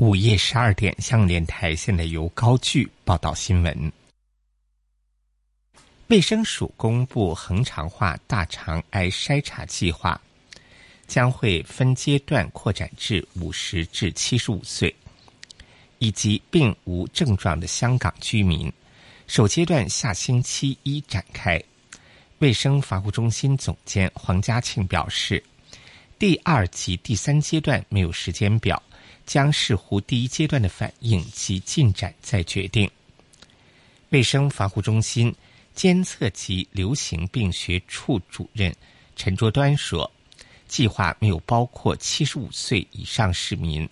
午夜十二点，香港电台现在由高聚报道新闻。卫生署公布恒常化大肠癌筛查计划，将会分阶段扩展至五十至七十五岁，以及并无症状的香港居民。首阶段下星期一展开。卫生防护中心总监黄家庆表示，第二及第三阶段没有时间表。将视乎第一阶段的反应及进展再决定。卫生防护中心监测及流行病学处主任陈卓端说：“计划没有包括七十五岁以上市民，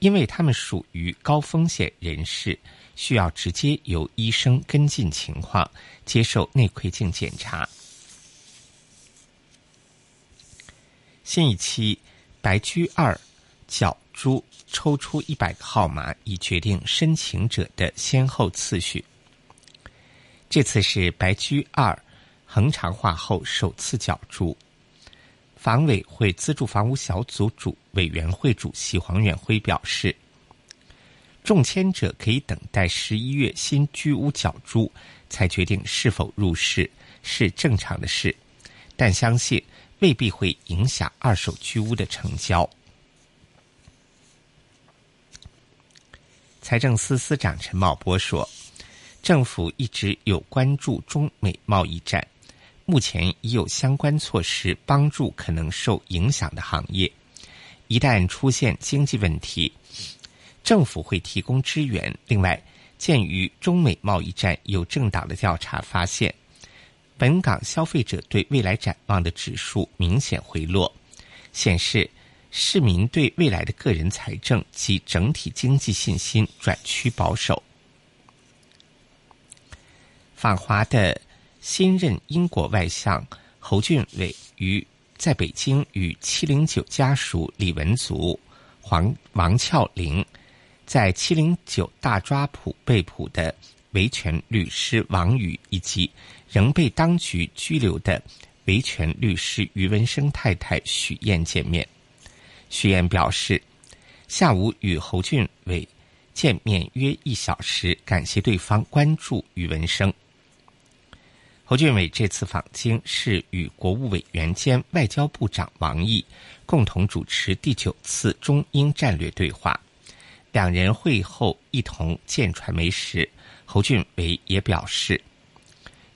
因为他们属于高风险人士，需要直接由医生跟进情况，接受内窥镜检查。”新一期白居二角珠。抽出一百个号码，以决定申请者的先后次序。这次是白居二恒常化后首次角逐。房委会资助房屋小组主委员会主席黄远辉表示，中签者可以等待十一月新居屋角逐才决定是否入市，是正常的事，但相信未必会影响二手居屋的成交。财政司司长陈茂波说：“政府一直有关注中美贸易战，目前已有相关措施帮助可能受影响的行业。一旦出现经济问题，政府会提供支援。另外，鉴于中美贸易战有政党的调查发现，本港消费者对未来展望的指数明显回落，显示。”市民对未来的个人财政及整体经济信心转趋保守。访华的新任英国外相侯俊伟于在北京与七零九家属李文足、黄王俏玲，在七零九大抓捕被捕的维权律师王宇，以及仍被当局拘留的维权律师余文生太太许燕见面。徐燕表示，下午与侯俊伟见面约一小时，感谢对方关注余文生。侯俊伟这次访京是与国务委员兼外交部长王毅共同主持第九次中英战略对话。两人会后一同见传媒时，侯俊伟也表示，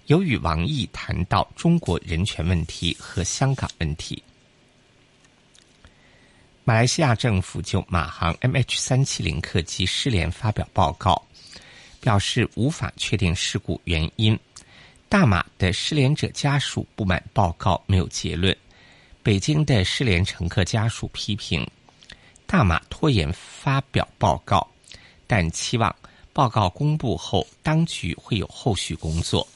有与王毅谈到中国人权问题和香港问题。马来西亚政府就马航 MH 三七零客机失联发表报告，表示无法确定事故原因。大马的失联者家属不满报告没有结论。北京的失联乘客家属批评大马拖延发表报告，但期望报告公布后，当局会有后续工作。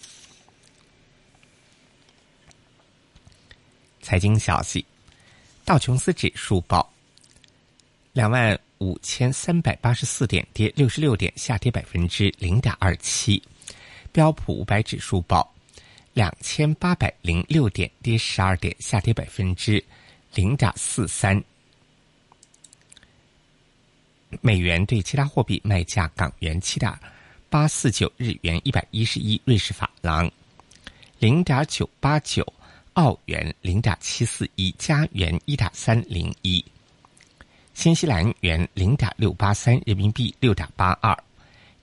财经消息：道琼斯指数报。两万五千三百八十四点，跌六十六点，下跌百分之零点二七。标普五百指数报两千八百零六点，跌十二点，下跌百分之零点四三。美元对其他货币卖价：港元七点八四九，日元一百一十一，瑞士法郎零点九八九，澳元零点七四一，加元一点三零一。新西兰元零点六八三，人民币六点八二，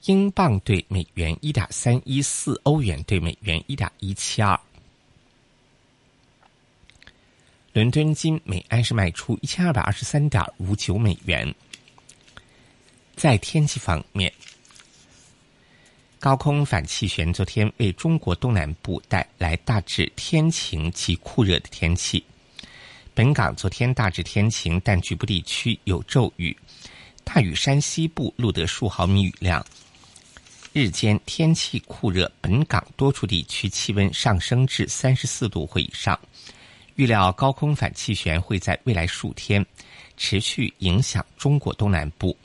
英镑兑美元一点三一四，欧元兑美元一点一七二。伦敦金每安士卖出一千二百二十三点五九美元。在天气方面，高空反气旋昨天为中国东南部带来大致天晴及酷热的天气。本港昨天大致天晴，但局部地区有骤雨。大屿山西部录得数毫米雨量。日间天气酷热，本港多处地区气温上升至三十四度或以上。预料高空反气旋会在未来数天持续影响中国东南部。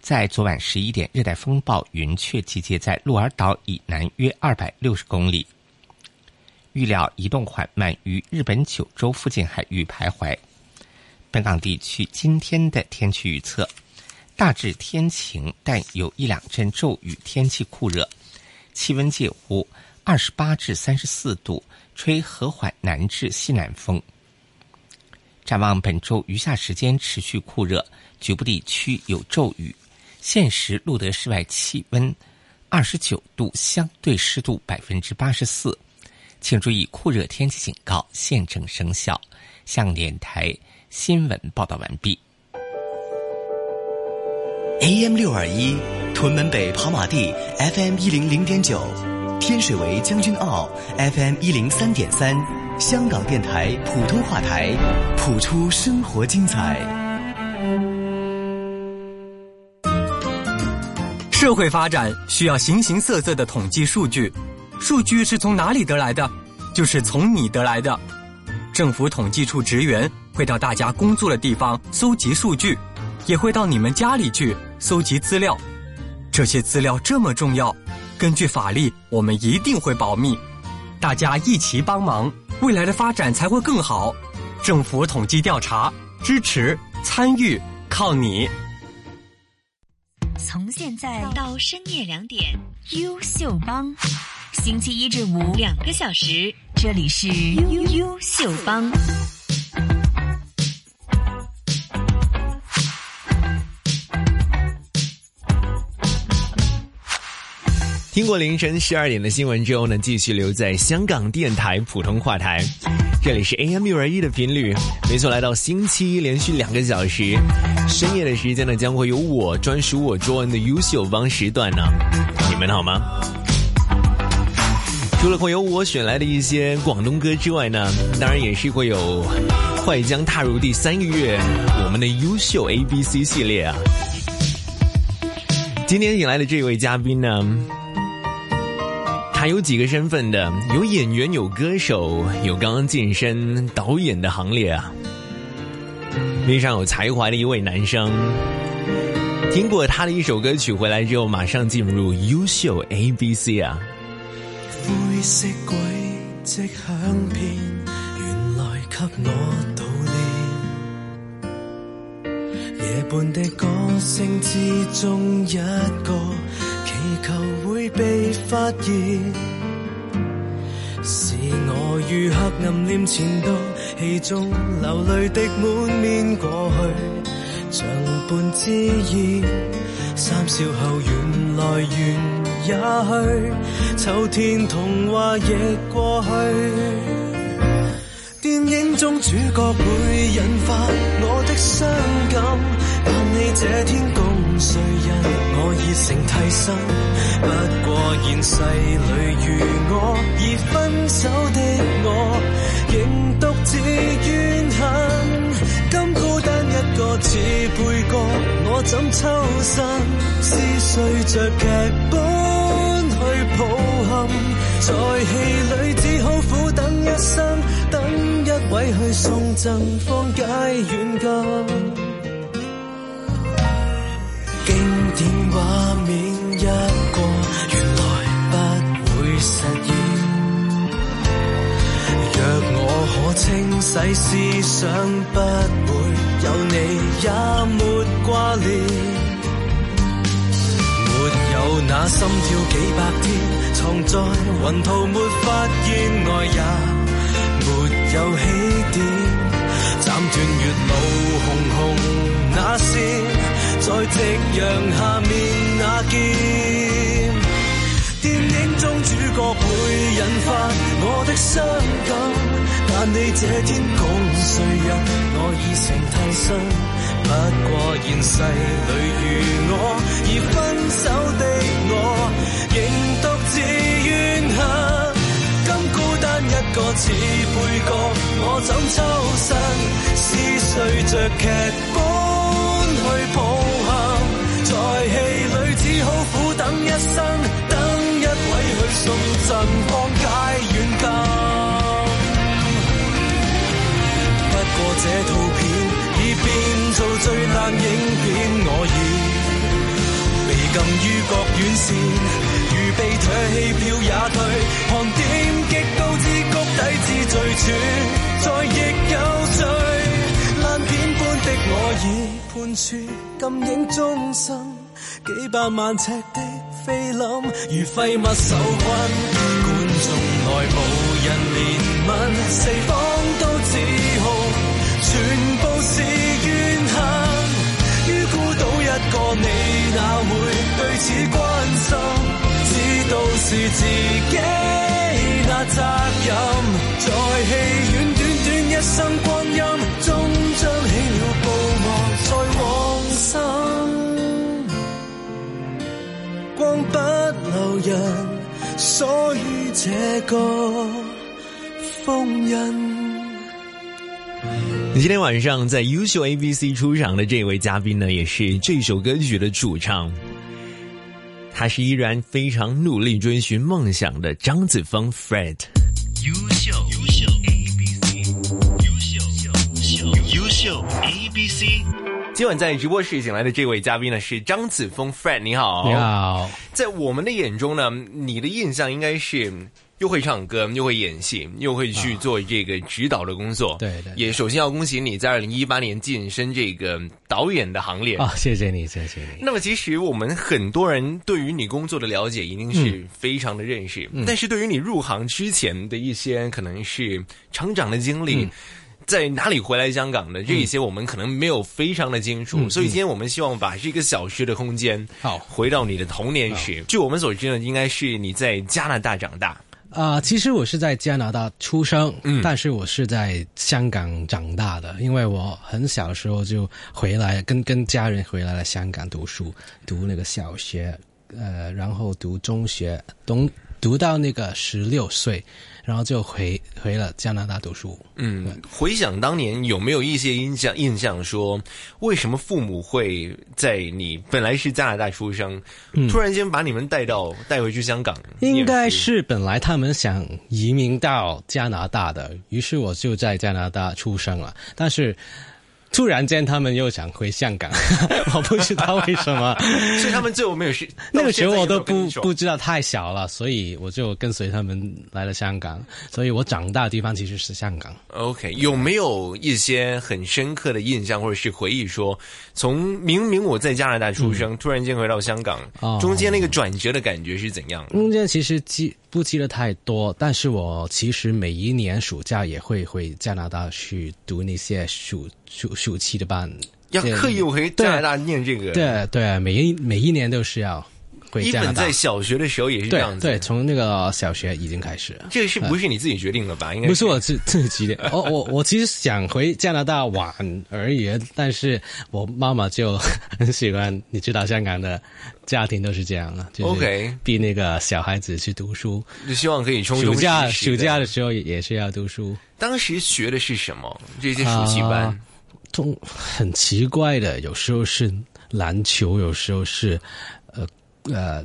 在昨晚十一点，热带风暴云雀集结在鹿儿岛以南约二百六十公里。预料移动缓慢，于日本九州附近海域徘徊。本港地区今天的天气预测：大致天晴，但有一两阵骤雨，天气酷热，气温介乎二十八至三十四度，吹和缓南至西南风。展望本周余下时间持续酷热，局部地区有骤雨。现时录得室外气温二十九度，相对湿度百分之八十四。请注意，酷热天气警告现正生效。向电台新闻报道完毕。AM 六二一，屯门北跑马地 FM 一零零点九，天水围将军澳 FM 一零三点三，香港电台普通话台，谱出生活精彩。社会发展需要形形色色的统计数据，数据是从哪里得来的？就是从你得来的。政府统计处职员会到大家工作的地方搜集数据，也会到你们家里去搜集资料。这些资料这么重要，根据法律，我们一定会保密。大家一起帮忙，未来的发展才会更好。政府统计调查，支持参与，靠你。从现在到深夜两点，优秀帮。星期一至五两个小时，这里是优优秀帮。听过凌晨十二点的新闻之后呢，继续留在香港电台普通话台，这里是 AM 六二一的频率，没错，来到星期一连续两个小时，深夜的时间呢，将会有我专属我卓恩的优秀帮时段呢，你们好吗？除了会有我选来的一些广东歌之外呢，当然也是会有快将踏入第三个月我们的优秀 A B C 系列啊。今天请来的这位嘉宾呢，他有几个身份的，有演员，有歌手，有刚刚晋升导演的行列啊，非常有才华的一位男生。听过他的一首歌曲回来之后，马上进入优秀 A B C 啊。灰色轨迹响遍，原来给我悼念。夜半的歌声之中，一个祈求会被发现。是我于黑暗面前度，戏中流泪滴满面过去，像半支烟。三笑后，原来缘。也去，秋天童话亦过去。电影中主角会引发我的伤感，但你这天共谁人，我已成替身。不过现世里如我已分手的我，仍独自怨恨。今孤单一个似配角，我怎抽身？撕碎着剧本。抱憾，在戏里只好苦等一生，等一位去送赠方解软禁。经典画面一过，原来不会实现。若我可清洗思想，不会有你也没挂念。有那心跳几百天，藏在云图没发现爱也没有起点，斩断月老红红那线，在夕阳下面那剑。电影中主角会引发我的伤感，但你这天共谁人，我已成替身。不过现世里如我已分手的我，仍独自怨恨。今孤单一个似配角，我怎抽身？撕碎着剧本去抱憾，在戏里只好苦等一生，等一位去送赠放解软禁。不过这套。影片，我已被禁于各院线，如被退戏票也退，看点击都知谷底至最喘，再亦有谁？烂片般的我已。判處禁影終生，幾百萬尺的菲林如廢物受困，觀眾內無人怜悯，四方都指控，全部是。個你哪會對此關心？知道是自己那責任，在戲院短短一生光陰，終將起了布幕在往生，光不留人，所以這個封印。今天晚上在优秀 ABC 出场的这位嘉宾呢，也是这首歌曲的主唱。他是依然非常努力追寻梦想的张子枫 Fred。优秀优秀 ABC，优秀优秀优秀 ABC。今晚在直播室请来的这位嘉宾呢是张子枫 Fred，你好，你好。在我们的眼中呢，你的印象应该是又会唱歌，又会演戏，又会去做这个指导的工作。对对对也首先要恭喜你在二零一八年晋升这个导演的行列。啊，谢谢你，谢谢你。那么，其实我们很多人对于你工作的了解一定是非常的认识，但是对于你入行之前的一些可能是成长的经历。在哪里回来香港的这一些，我们可能没有非常的清楚，所以今天我们希望把这个小时的空间，好回到你的童年时。据我们所知呢，应该是你在加拿大长大，啊、其实我是在加拿大出生，嗯。但是我是在香港长大的，因为我很小的时候就回来，跟跟家人回来了香港读书，读那个小学，呃，然后读中学，读读到那个十六岁，然后就回回了加拿大读书。嗯，回想当年有没有一些印象？印象说，为什么父母会在你本来是加拿大出生，突然间把你们带到带回去香港？应该是本来他们想移民到加拿大的，于是我就在加拿大出生了。但是突然间他们又想回香港，我不知道为什么。所以他们最后没有去 那个时候我都不不知道太小了，所以我就跟随他们来了香港。所以我长大的地方其实是香港。OK，有没有一些很深刻的印象或者是回忆说，从明明我在加拿大出生，突然间回到香港，中间那个转折的感觉是怎样？中间其实记不记得太多，但是我其实每一年暑假也会回加拿大去读那些暑暑暑期的班。要刻意回加拿大念这个？，对对，每一每一年都是要回加拿大一本在。小学的时候也是这对样子。对，从那个小学已经开始了。这个是不是你自己决定的吧？应该不是我自自己的，我我我其实想回加拿大玩而已，但是我妈妈就很喜欢，你知道香港的家庭都是这样了，就是 OK 逼那个小孩子去读书，就希望可以充充暑假暑假的时候也也是要读书。当时学的是什么？这些暑期班。啊中很奇怪的，有时候是篮球，有时候是呃呃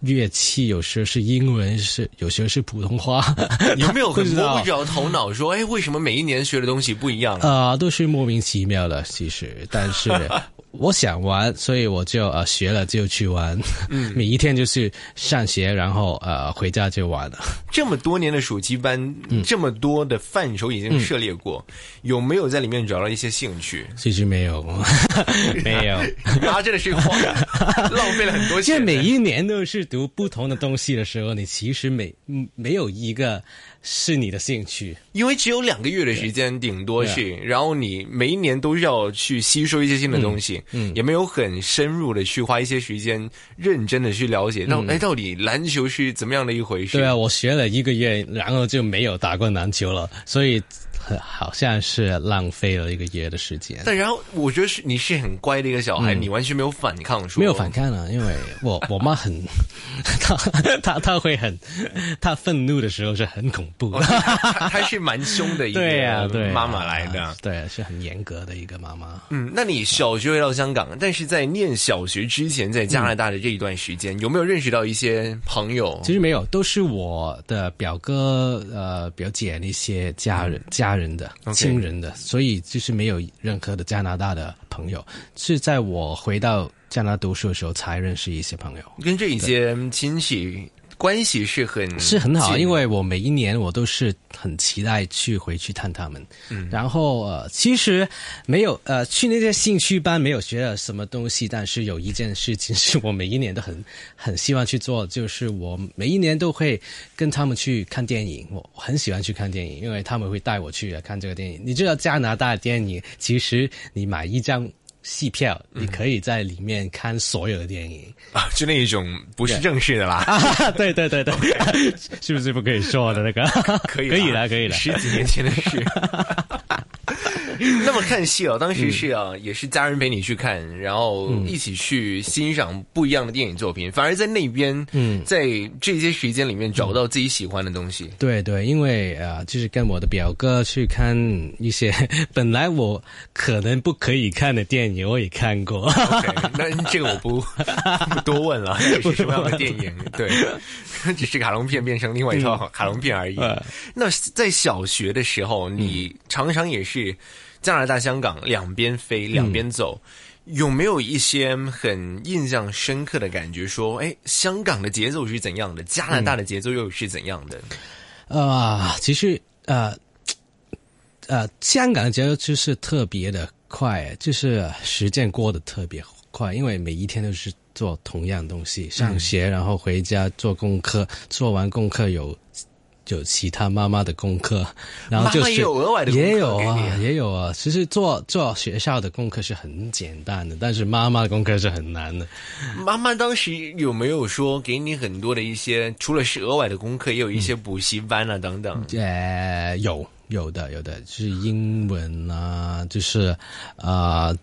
乐器，有时候是英文，是有时候是普通话，有没有摸不着头脑说，哎，为什么每一年学的东西不一样？啊、都是莫名其妙的，其实，但是我想玩，所以我就呃学了就去玩，嗯 每一天就是上学，然后呃回家就玩了。这么多年的暑期班，嗯这么多的范畴已经涉猎过，有没有在里面找到一些兴趣？其实没有，没有，他，真的是花浪费了很多因为钱。每一年都是读不同的东西的时候，你其实没嗯没有一个是你的兴趣。因为只有两个月的时间，顶多是，然后你每一年都要去吸收一些新的东西，嗯，也没有很深入的去花一些时间，认真的去了解到，哎、到底篮球是怎么样的一回事？对啊，我学了一个月，然后就没有打过篮球了，所以很好像是浪费了一个月的时间。但然后我觉得是你是很乖的一个小孩，你完全没有反抗说，嗯没有反抗了，因为我 我妈很，她她她会很，她愤怒的时候是很恐怖的。他他是蛮凶的一个 对呀、对啊妈妈来的。对，是很严格的一个妈妈。嗯，那你小学回到香港，但是在念小学之前，在加拿大的这一段时间，有没有认识到一些朋友？其实没有，都是我的表哥、呃表姐那些家人、家人的 OK 亲人的，所以就是没有任何的加拿大的朋友。是在我回到加拿大读书的时候才认识一些朋友。跟这一些亲戚关系是很是很好，因为我每一年我都是很期待去回去探他们。嗯，然后呃，其实没有呃去那些兴趣班没有学了什么东西，但是有一件事情是我每一年都很 很希望去做，就是我每一年都会跟他们去看电影。我很喜欢去看电影，因为他们会带我去看这个电影。你知道加拿大电影，其实你买一张。戏票，你可以在里面看所有的电影啊，就那一种不是正式的啦。啊，对对对对，是不是不可以说的那个？可以可以了，可以了。十几年前的事。那么看戏哦，当时是啊，也是家人陪你去看，然后一起去欣赏不一样的电影作品。反而在那边，嗯，在这些时间里面找到自己喜欢的东西。对对，因为啊、呃就是跟我的表哥去看一些 本来我可能不可以看的电影，我也看过。那这个我不不多问了，这是什么样的电影？对，只是卡通片变成另外一套卡通片而已。嗯那在小学的时候，你常常也是加拿大、香港两边飞，两边走。有没有一些很印象深刻的感觉？说，哎，香港的节奏是怎样的？加拿大的节奏又是怎样的？呃、其实呃呃，香港的节奏就是特别的快，就是时间过得特别快，因为每一天都是做同样东西，上学然后回家做功课，做完功课有。有其他妈妈的功课，然后就是有额外的功课也有啊，也有啊。其实做做学校的功课是很简单的，但是妈妈的功课是很难的。妈妈当时有没有说给你很多的一些，除了是额外的功课，也有一些补习班啊等等？呃，有有的有的，就是英文啊，就是啊、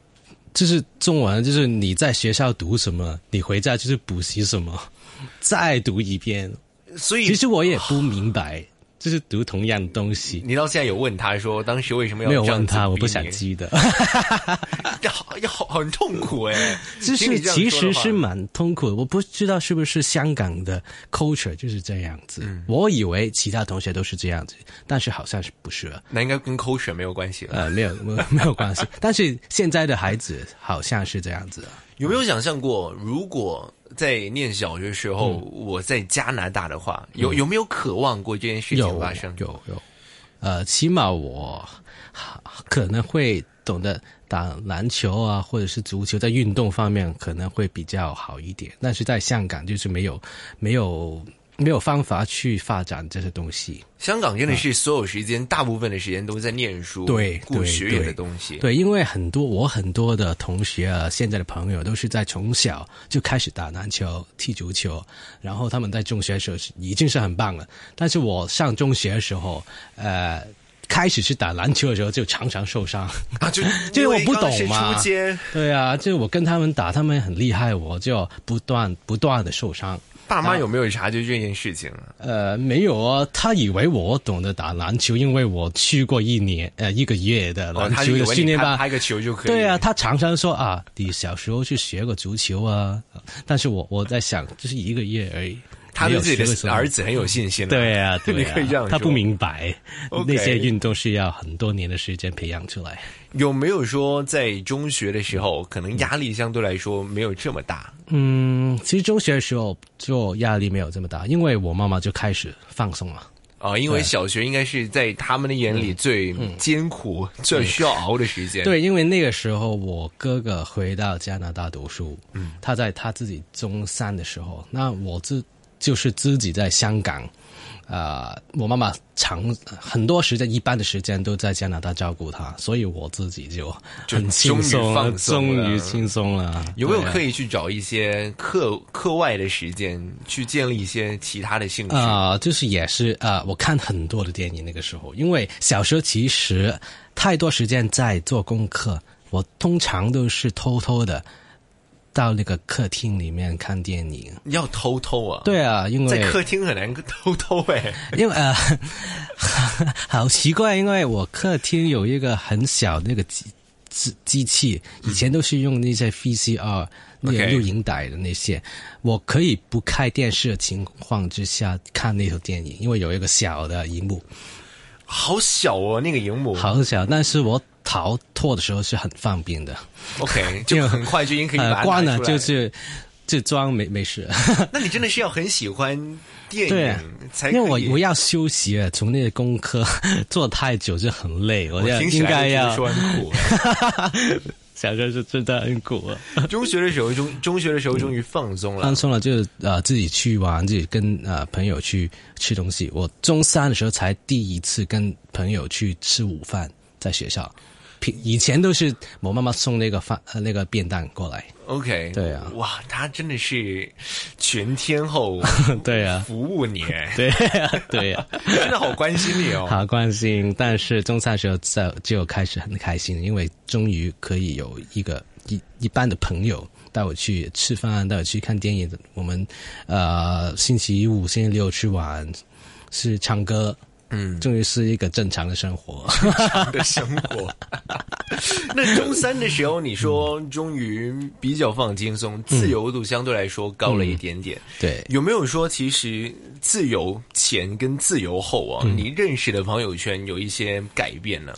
就是中文，就是你在学校读什么，你回家就是补习什么，再读一遍。所以其实我也不明白，就是读同样的东西。你到现在有问他说，当时为什么要没有问他，我不想记得。要好很痛苦哎，就是其实是蛮痛苦的，我不知道是不是香港的 culture 就是这样子。嗯我以为其他同学都是这样子，但是好像是不是。那应该跟 culture 没有关系了。呃，没有没有 没有关系，但是现在的孩子好像是这样子啊。有没有想象过，如果在念小学时候，嗯我在加拿大的话，有有没有渴望过这件事情有发生？有有，呃，起码我可能会懂得打篮球啊，或者是足球，在运动方面可能会比较好一点。但是在香港就是没有没有没有方法去发展这些东西。香港真的是所有时间，大部分的时间都在念书，对对顾学业的东西。对，因为很多我很多的同学啊，现在的朋友都是在从小就开始打篮球、踢足球，然后他们在中学的时候已经是很棒了。但是我上中学的时候，呃，开始去打篮球的时候就常常受伤。啊，就 就是我不懂嘛对啊，就我跟他们打，他们很厉害，我就不断不断的受伤。爸妈有没有察觉这件事情啊？呃，没有啊，他以为我懂得打篮球，因为我去过一年呃一个月的哦，篮球的训练班。你拍拍个球就可以。对啊，，他常常说啊，你小时候去学过足球啊，但是我我在想，就是一个月而已。他对自己的儿子很有信心、啊。对啊，对你啊，可以这样。他不明白那些运动是要很多年的时间培养出来。有没有说在中学的时候，可能压力相对来说没有这么大？嗯，其实中学的时候就压力没有这么大，因为我妈妈就开始放松了。啊，因为小学应该是在他们的眼里最艰苦、最需要熬的时间。，对，因为那个时候我哥哥回到加拿大读书，嗯，他在他自己中三的时候，那我自就是自己在香港，呃，我妈妈长很多时间，一半的时间都在加拿大照顾她，所以我自己就就很轻松了，终于放松终于轻松了。有没有刻意去找一些课课外的时间，去建立一些其他的兴趣？啊、就是也是啊、呃我看很多的电影那个时候，因为小时候其实太多时间在做功课，我通常都是偷偷的到那个客厅里面看电影。要偷偷啊？，对啊，因为在客厅很难偷偷哎、因为呃，好奇怪，因为我客厅有一个很小的那个机机机器，以前都是用那些 VCR 那个录影带的那些，我可以不开电视的情况之下看那套电影，因为有一个小的荧幕，好小哦，那个荧幕。好小，但是我逃脱的时候是很方便的，，OK，就很快就已经可以把它呃关了就是。就装没没事。那你真的是要很喜欢电影才因为我我要休息啊，从那个功课做太久就很累，我要我听起应该要说很苦。小时候是真的很苦啊。中学的时候，中中学的时候终于放松了放。松了就呃自己去玩，自己跟呃朋友去吃东西。我中三的时候才第一次跟朋友去吃午饭，在学校。平以前都是我妈妈送那个饭呃那个便当过来。OK，对啊哇，他真的是全天候 对啊服务你，对啊、对啊、真的好关心你哦。好关心。但是中餐的时候在就开始很开心，因为终于可以有一个一一般的朋友带我去吃饭，带我去看电影。我们呃星期五、星期六去玩，是唱歌。嗯，终于是一个正常的生活。的生活。那中三的时候，你说终于比较放轻松，自由度相对来说高了一点点。对，有没有说，其实自由前跟自由后啊，你认识的朋友圈有一些改变呢？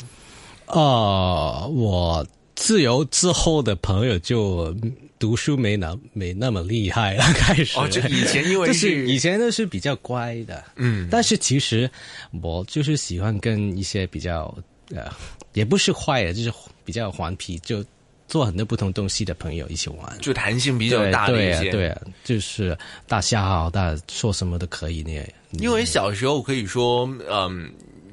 啊，我自由之后的朋友就读书没那没那么厉害了，开始。哦，就以前因为就是以前都是比较乖的，嗯但是其实我就是喜欢跟一些比较呃，也不是坏的，就是比较顽皮，就做很多不同东西的朋友一起玩。就弹性比较大的一些。对啊对啊，就是大笑大说什么都可以那。因为小时候可以说，嗯，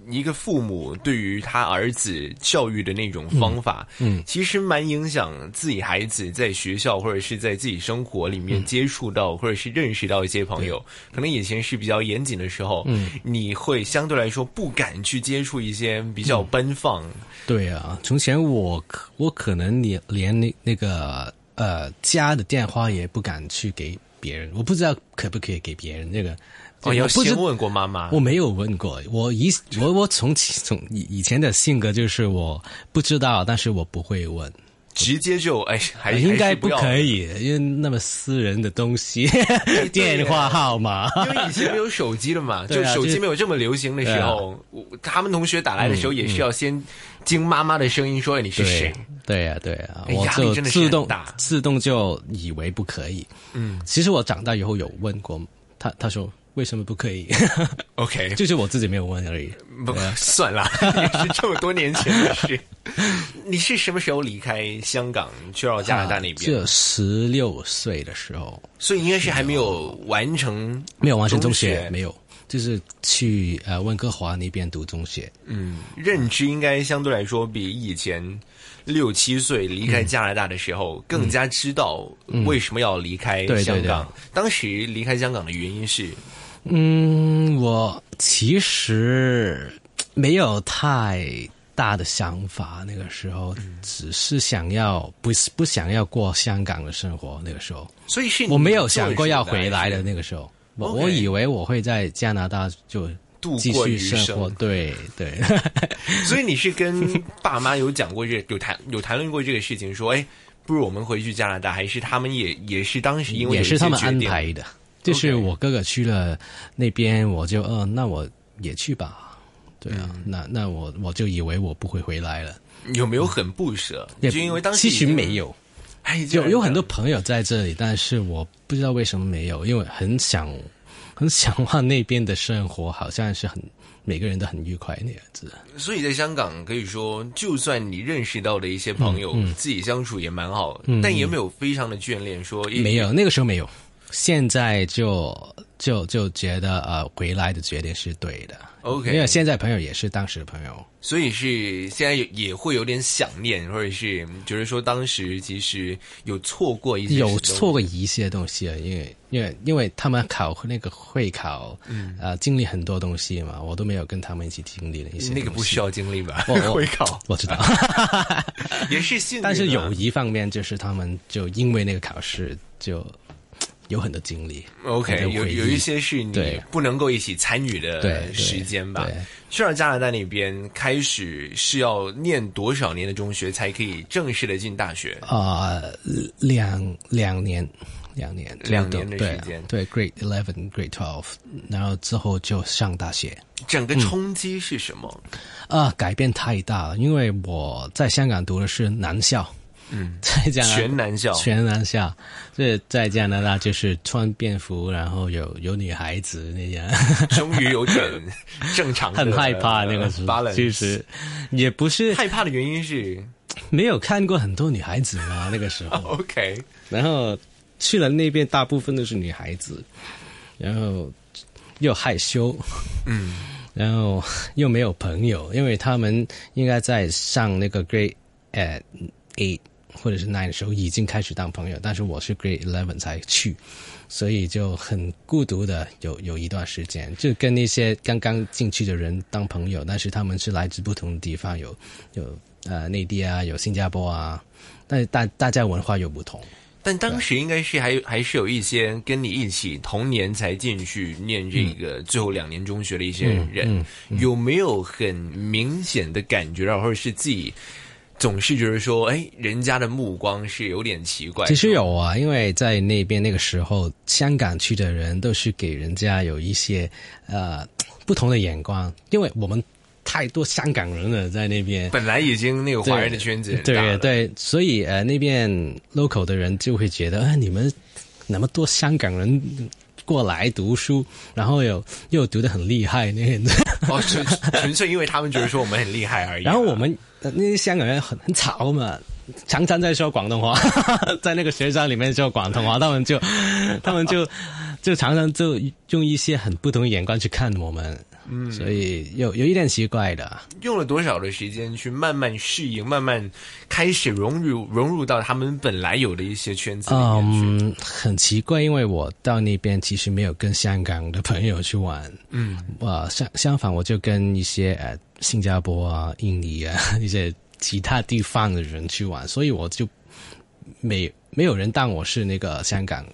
一个父母对于他儿子教育的那种方法，嗯其实蛮影响自己孩子在学校或者是在自己生活里面接触到、或者是认识到一些朋友。可能以前是比较严谨的时候，嗯，你会相对来说不敢去接触一些比较奔放。对啊，从前我可我可能连连那那个呃家的电话也不敢去给别人，我不知道可不可以给别人那个。哦，要我不知先问过妈妈。我没有问过，我以我我从起从以以前的性格就是我不知道，但是我不会问，直接就哎，还应该不可以，因为那么私人的东西，电话号码。因为以前没有手机了嘛，就手机没有这么流行的时候，他们同学打来的时候也是要先经妈妈的声音说：“哎，你是谁对对呀、对呀、哎我就压力真的是自动很大自动就以为不可以。？”嗯其实我长大以后有问过他，他说为什么不可以？，OK，就是我自己没有问而已。不算了，也是这么多年前的事。你是什么时候离开香港去到加拿大那边？就十六岁的时候，所以应该是还没有完成，没有完成中中学学，没有，就是去呃温哥华那边读中学。嗯，认知应该相对来说比以前六七岁离开加拿大的时候更加知道为什么要离开对对对香港。当时离开香港的原因是，嗯，我其实没有太大的想法，那个时候只是想要不是不想要过香港的生活。那个时候所以是我没有想过要回来的。那个时候，我我以为我会在加拿大就度过余生生活。对对，所以你是跟爸妈有讲过这有谈有谈论过这个事情，说哎，不如我们回去加拿大，还是他们也也是当时因为也是他们安排的。就是我哥哥去了那边，我就嗯、呃那我也去吧。对啊，嗯那那我我就以为我不会回来了，有没有很不舍？也就因为当时其实没，有。哎，有有很多朋友在这里，但是我不知道为什么没有，因为很想很想望那边的生活，好像是很每个人都很愉快那样子。所以在香港可以说，就算你认识到的一些朋友，自己相处也蛮好，但也没有非常的眷恋说，没有，那个时候没有，现在就就就觉得呃，回来的决定是对的。OK 因为现在朋友也是当时的朋友。所以是现在也也会有点想念，或者是觉得说当时其实有错过一些有错过一些东西啊，因为因为因为他们考那个会考，嗯，呃，经历很多东西嘛，我都没有跟他们一起经历了一些那个不需要，经历吧？我我 会考我知道，也是幸运啊，但是有一方面就是他们就因为那个考试就有很多经历 OK 有有一些是你不能够一起参与的时间吧对。去到加拿大那边开始是要念多少年的中学才可以正式的进大学？啊、两两年。两年，两年的时间对，Grade Eleven、Grade Twelve，然后之后就上大学。整个冲击是什么？啊，改变太大了，因为我在香港读的是男校，嗯，在加拿大。全男校。全男校，这在加拿大就是穿便服，然后有有女孩子那样，终于有点正常的，很害怕那个时候。其实也不是害怕的原因是？没有看过很多女孩子嘛，那个时候。OK，然后去了那边，大部分都是女孩子，然后又害羞，嗯，然后又没有朋友，因为他们应该在上那个 grade 呃 eight 或者是 nine 的时候已经开始当朋友，但是我是 grade eleven 才去，所以就很孤独的有有一段时间，就跟那些刚刚进去的人当朋友，但是他们是来自不同的地方，有有呃内地啊，有新加坡啊，但是大大家文化又不同。但当时应该是还还是有一些跟你一起同年才进去念这个最后两年中学的一些人，有没有很明显的感觉到，或者是自己总是觉得说，哎，人家的目光是有点奇怪？其实有啊，因为在那边那个时候，香港去的人都是给人家有一些呃不同的眼光，因为我们太多香港人了在那边。本来已经那个华人的圈子对对，所以呃那边 local 的人就会觉得，啊，你们那么多香港人过来读书，然后有又读得很厉害那些，哦，纯纯粹因为他们觉得说我们很厉害而已啊。然后我们呃那些香港人很很吵嘛，常常在说广东话，在那个学校里面说广东话，他们就他们就就常常就用一些很不同的眼光去看我们，嗯，所以有有一点奇怪的。用了多少的时间去慢慢适应，慢慢开始融入融入到他们本来有的一些圈子里面去。嗯，很奇怪，因为我到那边其实没有跟香港的朋友去玩，嗯，呃，相相反，我就跟一些呃新加坡啊、印尼啊 一些其他地方的人去玩，所以我就没没有人当我是那个香港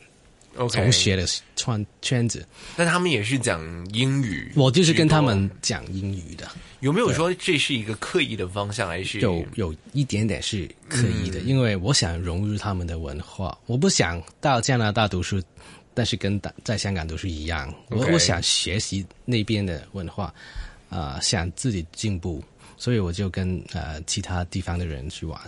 同学的圈圈子，但他们也是讲英语，我就是跟他们讲英语的，有没有说这是一个刻意的方向，还是？有有一点点是刻意的，嗯。因为我想融入他们的文化，我不想到加拿大读书，但是跟大在香港读书一样，我我想学习那边的文化，啊、想自己进步，所以我就跟呃其他地方的人去玩。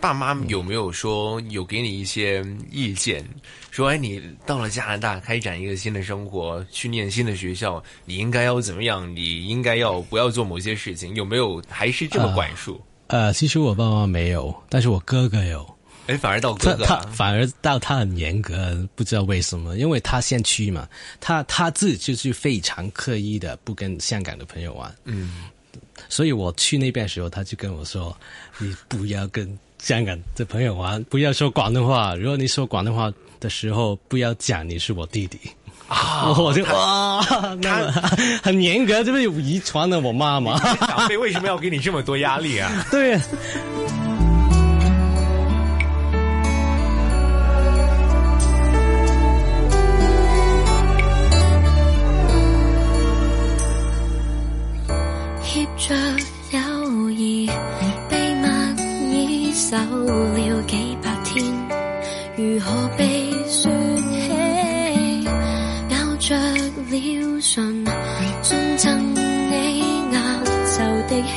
爸妈有没有说有给你一些意见，说哎，你到了加拿大开展一个新的生活，去念新的学校，你应该要怎么样？你应该要不要做某些事情？有没有还是这么管束？呃，其实我爸妈没有，但是我哥哥有。哎、反而到哥哥、他反而到他很严格，不知道为什么，因为他先去嘛，他他自己就是非常刻意的不跟香港的朋友玩，嗯，所以我去那边的时候，他就跟我说：“你不要跟香港的朋友玩，不要说广东话。如果你说广东话的时候，不要讲你是我弟弟。”啊 我就哇，那么 很严格，这不是有遗传了我妈妈？长辈为什么要给你这么多压力啊？对。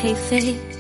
黑飞。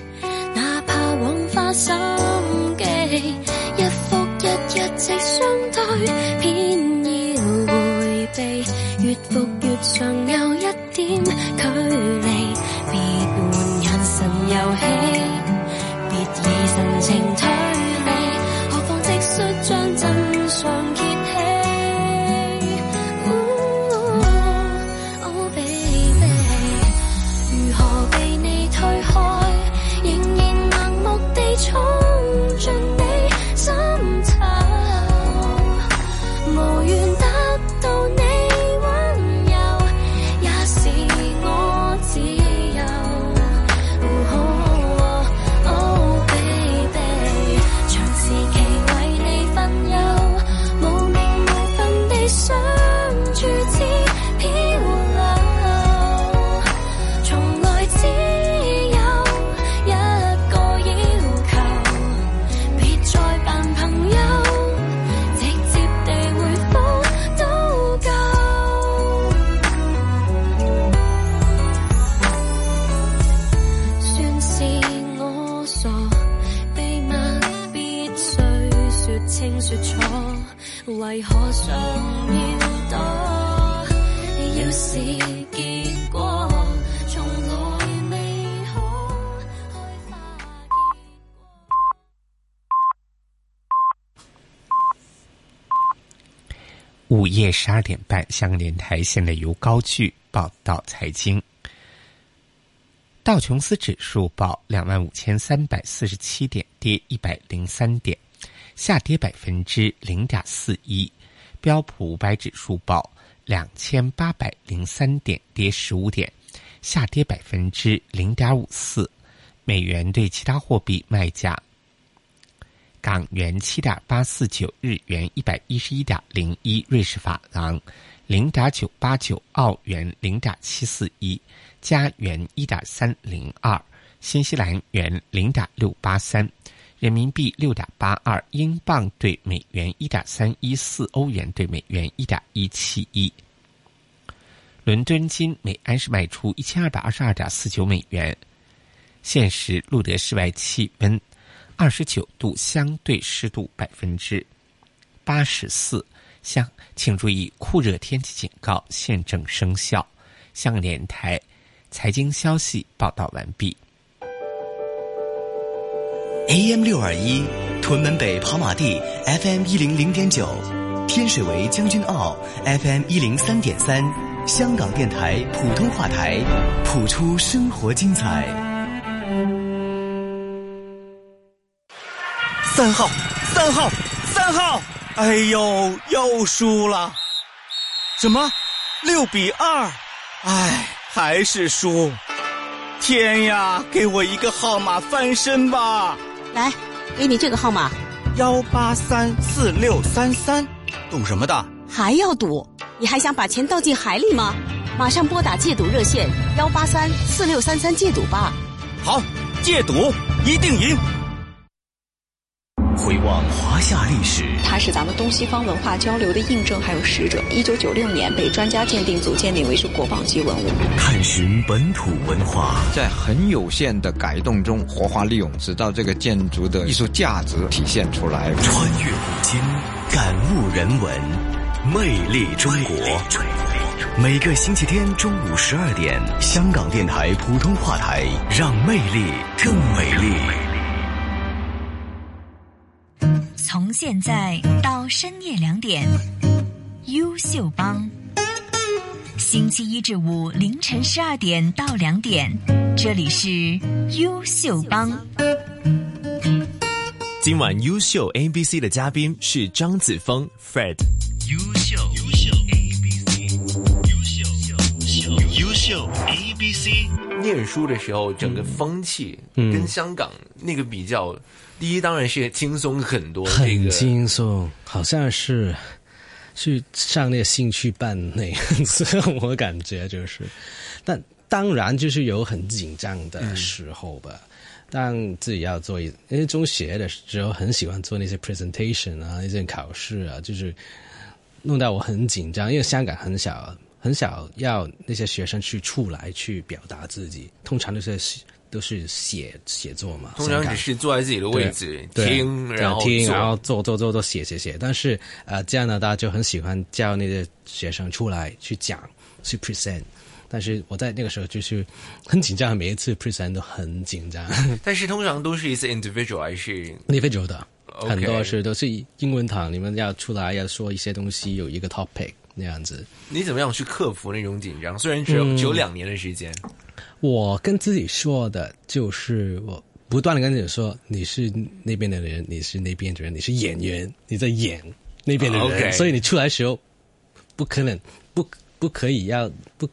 午夜十二点半，香港电台现在由高句报道财经。道琼斯指数报两万五千三百四十七点，跌一百零三点，下跌百分之零点四一。标普五百指数报两千八百零三点，跌十五点，下跌百分之零点五四。美元对其他货币卖价：港元七点八四九，日元一百一十一点零一，瑞士法郎零点九八九，澳元零点七四一，加元一点三零二，新西兰元零点六八三，人民币六点八二，英镑兑美元一点三一四，欧元兑美元一点一七一。伦敦金每安士卖出一千二百二十二点四九美元。现时录得室外气温二十九度，相对湿度百分之八十四。香，请注意酷热天气警告现正生效。香港电台财经消息报道完毕。AM 六二一，屯门北跑马地 FM 一零零点九，天水围将军澳 FM 一零三点三，香港电台普通话台，谱出生活精彩。三号，三号，三号！哎呦，又输了！什么？六比二？哎，还是输！天呀，给我一个号码翻身吧！来，给你这个号码，幺八三四六三三，赌什么的？还要赌？你还想把钱倒进海里吗？马上拨打戒赌热线幺八三四六三三戒赌吧。好，戒赌一定赢！回望华夏历史，它是咱们东西方文化交流的印证还有使者。一九九六年被专家鉴定组鉴定为是国宝级文物。探寻本土文化，在很有限的改动中活化利用，直到这个建筑的艺术价值体现出来。穿越古今，感悟人文，魅力中国。每个星期天中午十二点，香港电台普通话台，让魅力更美丽。从现在到深夜两点，优秀帮。星期一至五凌晨十二点到两点，这里是优秀帮。今晚优秀 A B C 的嘉宾是张子枫 Fred。优秀秀优秀 A B C。念书的时候，整个风气嗯跟香港那个比较，第一当然是轻松很多，这很轻松，好像是去上那个兴趣班那样子，我感觉就是，但当然就是有很紧张的时候吧。但自己要做一，因为中学的时候很喜欢做那些 presentation 啊，那些考试啊，就是弄到我很紧张，因为香港很少很少要那些学生去出来去表达自己，通常都是都是写写作嘛，通常只是坐在自己的位置对听，然后听，然后做做做做写写写。但是呃，加拿大就很喜欢叫那些学生出来去讲去 present。但是我在那个时候就是很紧张，每一次 present 都很紧张。但是通常都是一次 individual 还是 individual 的很多是都是英文堂，你们要出来要说一些东西，有一个 topic 那样子。你怎么样去克服那种紧张？虽然只有嗯只有两年的时间，我跟自己说的就是我不断的跟自己说，你是那边的人，你是那边的人，你是演员，你在演那边的人所以你出来的时候不可能不不可以要不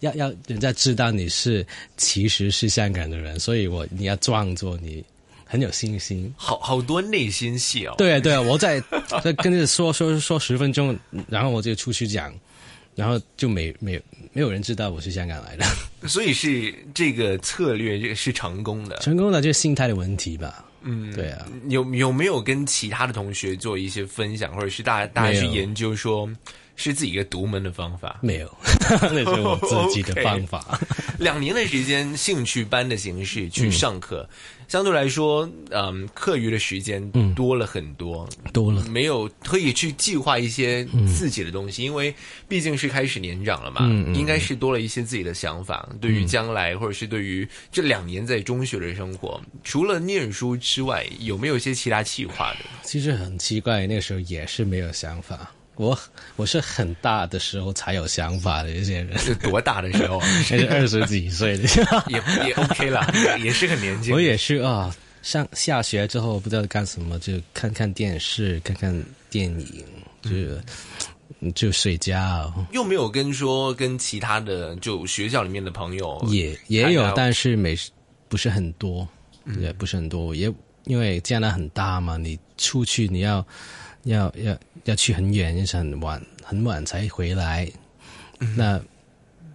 要要人家知道你是其实是香港的人，所以我你要装作你很有信心。好好多内心戏哦。对啊对啊，我在 在跟着说说说十分钟，然后我就出去讲，然后就没没没有人知道我是香港来的。所以是这个策略这个是成功的。成功的就是心态的问题吧。嗯，对啊，有有没有跟其他的同学做一些分享，或者是大家大家去研究说是自己一个独门的方法？没有，那是我自己的方法。两年的时间，兴趣班的形式去上课，相对来说，嗯，课余的时间多了很多，多了，没有可以去计划一些自己的东西，因为毕竟是开始年长了嘛，应该是多了一些自己的想法，对于将来或者是对于这两年在中学的生活，除了念书之外，有没有一些其他计划的？其实很奇怪，那个时候也是没有想法。我我是很大的时候才有想法的一些人，是多大的时候？还是二十几岁的，也也 OK 了，也是很年轻。我也是啊，上下学之后不知道干什么，就看看电视，看看电影，就、就睡觉。又没有跟说跟其他的就学校里面的朋友也也有但是没不是很多，也不是很多。也因为加拿大很大嘛，你出去你要要要要去很远，也是很晚很晚才回来。那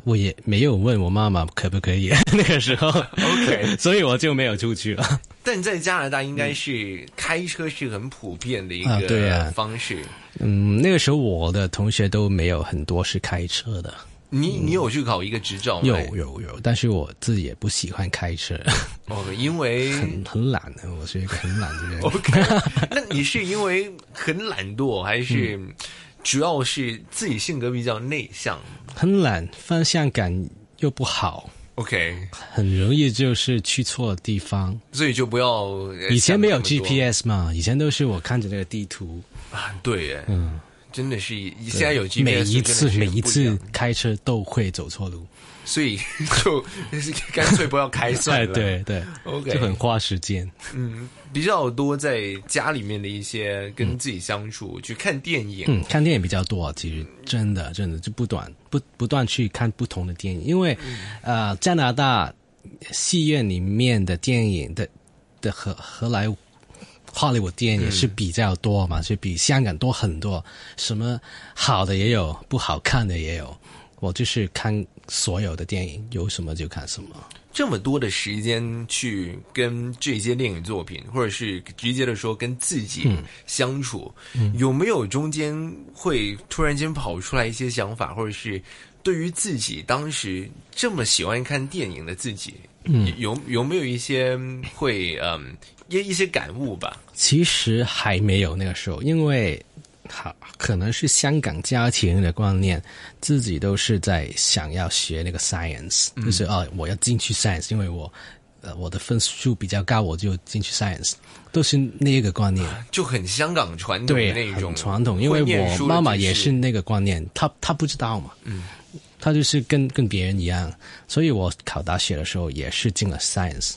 我也没有问我妈妈可不可以 那个时候 OK 所以我就没有出去了。但在加拿大应该是开车是很普遍的一个啊方式。嗯，那个时候我的同学都没有很多是开车的。你你有去考一个执照吗？有有有，但是我自己也不喜欢开车，哦，因为很很懒的，我是一个很懒的人。OK，那你是因为很懒惰，还是嗯。主要是自己性格比较内向？很懒，方向感又不好，？OK，很容易就是去错地方。所以就不要呃以前没有 GPS 嘛，以前都是我看着那个地图，啊，对耶，嗯，真的是现在有 GPS，每一次每一次开车都会走错路，所以就干脆不要开算哎，了。对对 OK 就很花时间。嗯，比较多在家里面的一些跟自己相处，去看电影。嗯，看电影比较多，其实真的真的就不短不不断去看不同的电影，因为、呃加拿大戏院里面的电影的的荷荷莱好莱坞电影是比较多嘛，是比香港多很多，什么好的也有，不好看的也有。我就是看所有的电影，有什么就看什么。这么多的时间去跟这些电影作品，或者是直接的说跟自己嗯相处，有没有中间会突然间跑出来一些想法，或者是对于自己当时这么喜欢看电影的自己，嗯有有没有一些会嗯一一些感悟吧？其实还没有那个时候，因为好可能是香港家庭的观念，自己都是在想要学那个 science，、嗯就是哦，我要进去 science，因为我呃我的分数比较高，我就进去 science，都是那个观念。就很香港传统那种很传统，因为我妈妈也是那个观念，她她不知道嘛，嗯，她就是跟跟别人一样，所以我考大学的时候也是进了 science，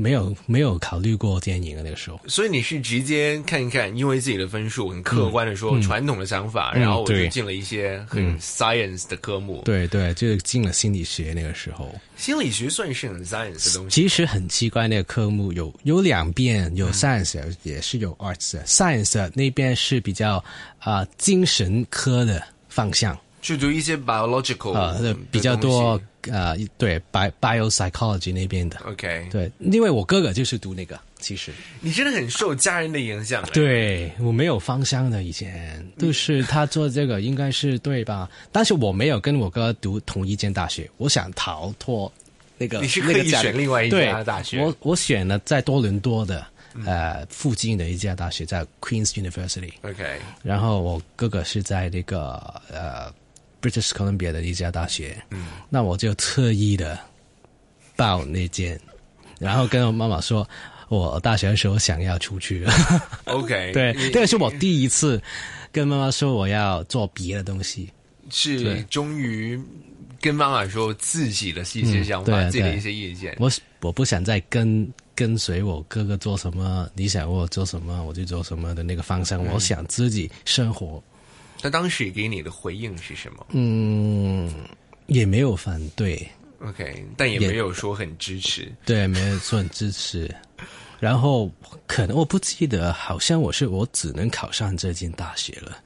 没有没有考虑过电影的那个时候。所以你是直接看一看，因为自己的分数很客观的说嗯传统的想法，嗯然后我就进了一些很 science 的科目。对对，就进了心理学那个时候。心理学算是很 science 的东西。其实很奇怪，那个科目有有两边，嗯有 science 也是有 arts。science 那边是比较啊、精神科的方向去读一些 biological 啊、的比较多东啊、对 bio biopsychology 那边的。OK，对，因为我哥哥就是读那个，其实你真的很受家人的影响。，对我没有方向的，以前都是他做这个，应该是对吧？但是我没有跟我哥读同一间大学，我想逃脱那个。你是刻意那个家选另外一家大学我我选了在多伦多的、呃附近的一家大学，在 Queen's University。OK，然后我哥哥是在那个呃 British Columbia 的一家大学，嗯，那我就特意的报那间，然后跟我妈妈说，我大学的时候想要出去了。OK，对你，这个是我第一次跟妈妈说我要做别的东西。是对终于跟妈妈说自己的一些想法，自己的一些意见。我我不想再跟跟随我哥哥做什么，你想我做什么我就做什么的那个方向，嗯我想自己生活。他当时给你的回应是什么嗯，也没有反对，？OK，但也也没有说很支持。对，没有说很支持。然后可能我不记得，好像我是我只能考上这间大学了。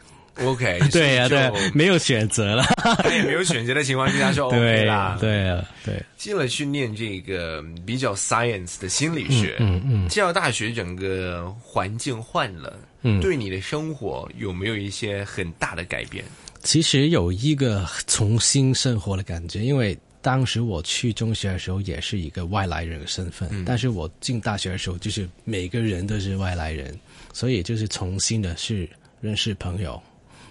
OK，对呀、对，没有选择了。他 也没有选择的情况之下就 OK 对啦。对啊，对，进了去念这个比较 science 的心理学，嗯嗯嗯进到大学整个环境换了，嗯对你的生活有没有一些很大的改变？其实有一个重新生活的感觉，因为当时我去中学的时候也是一个外来人的身份，但是我进大学的时候，就是每个人都是外来人，所以就是重新的是认识朋友，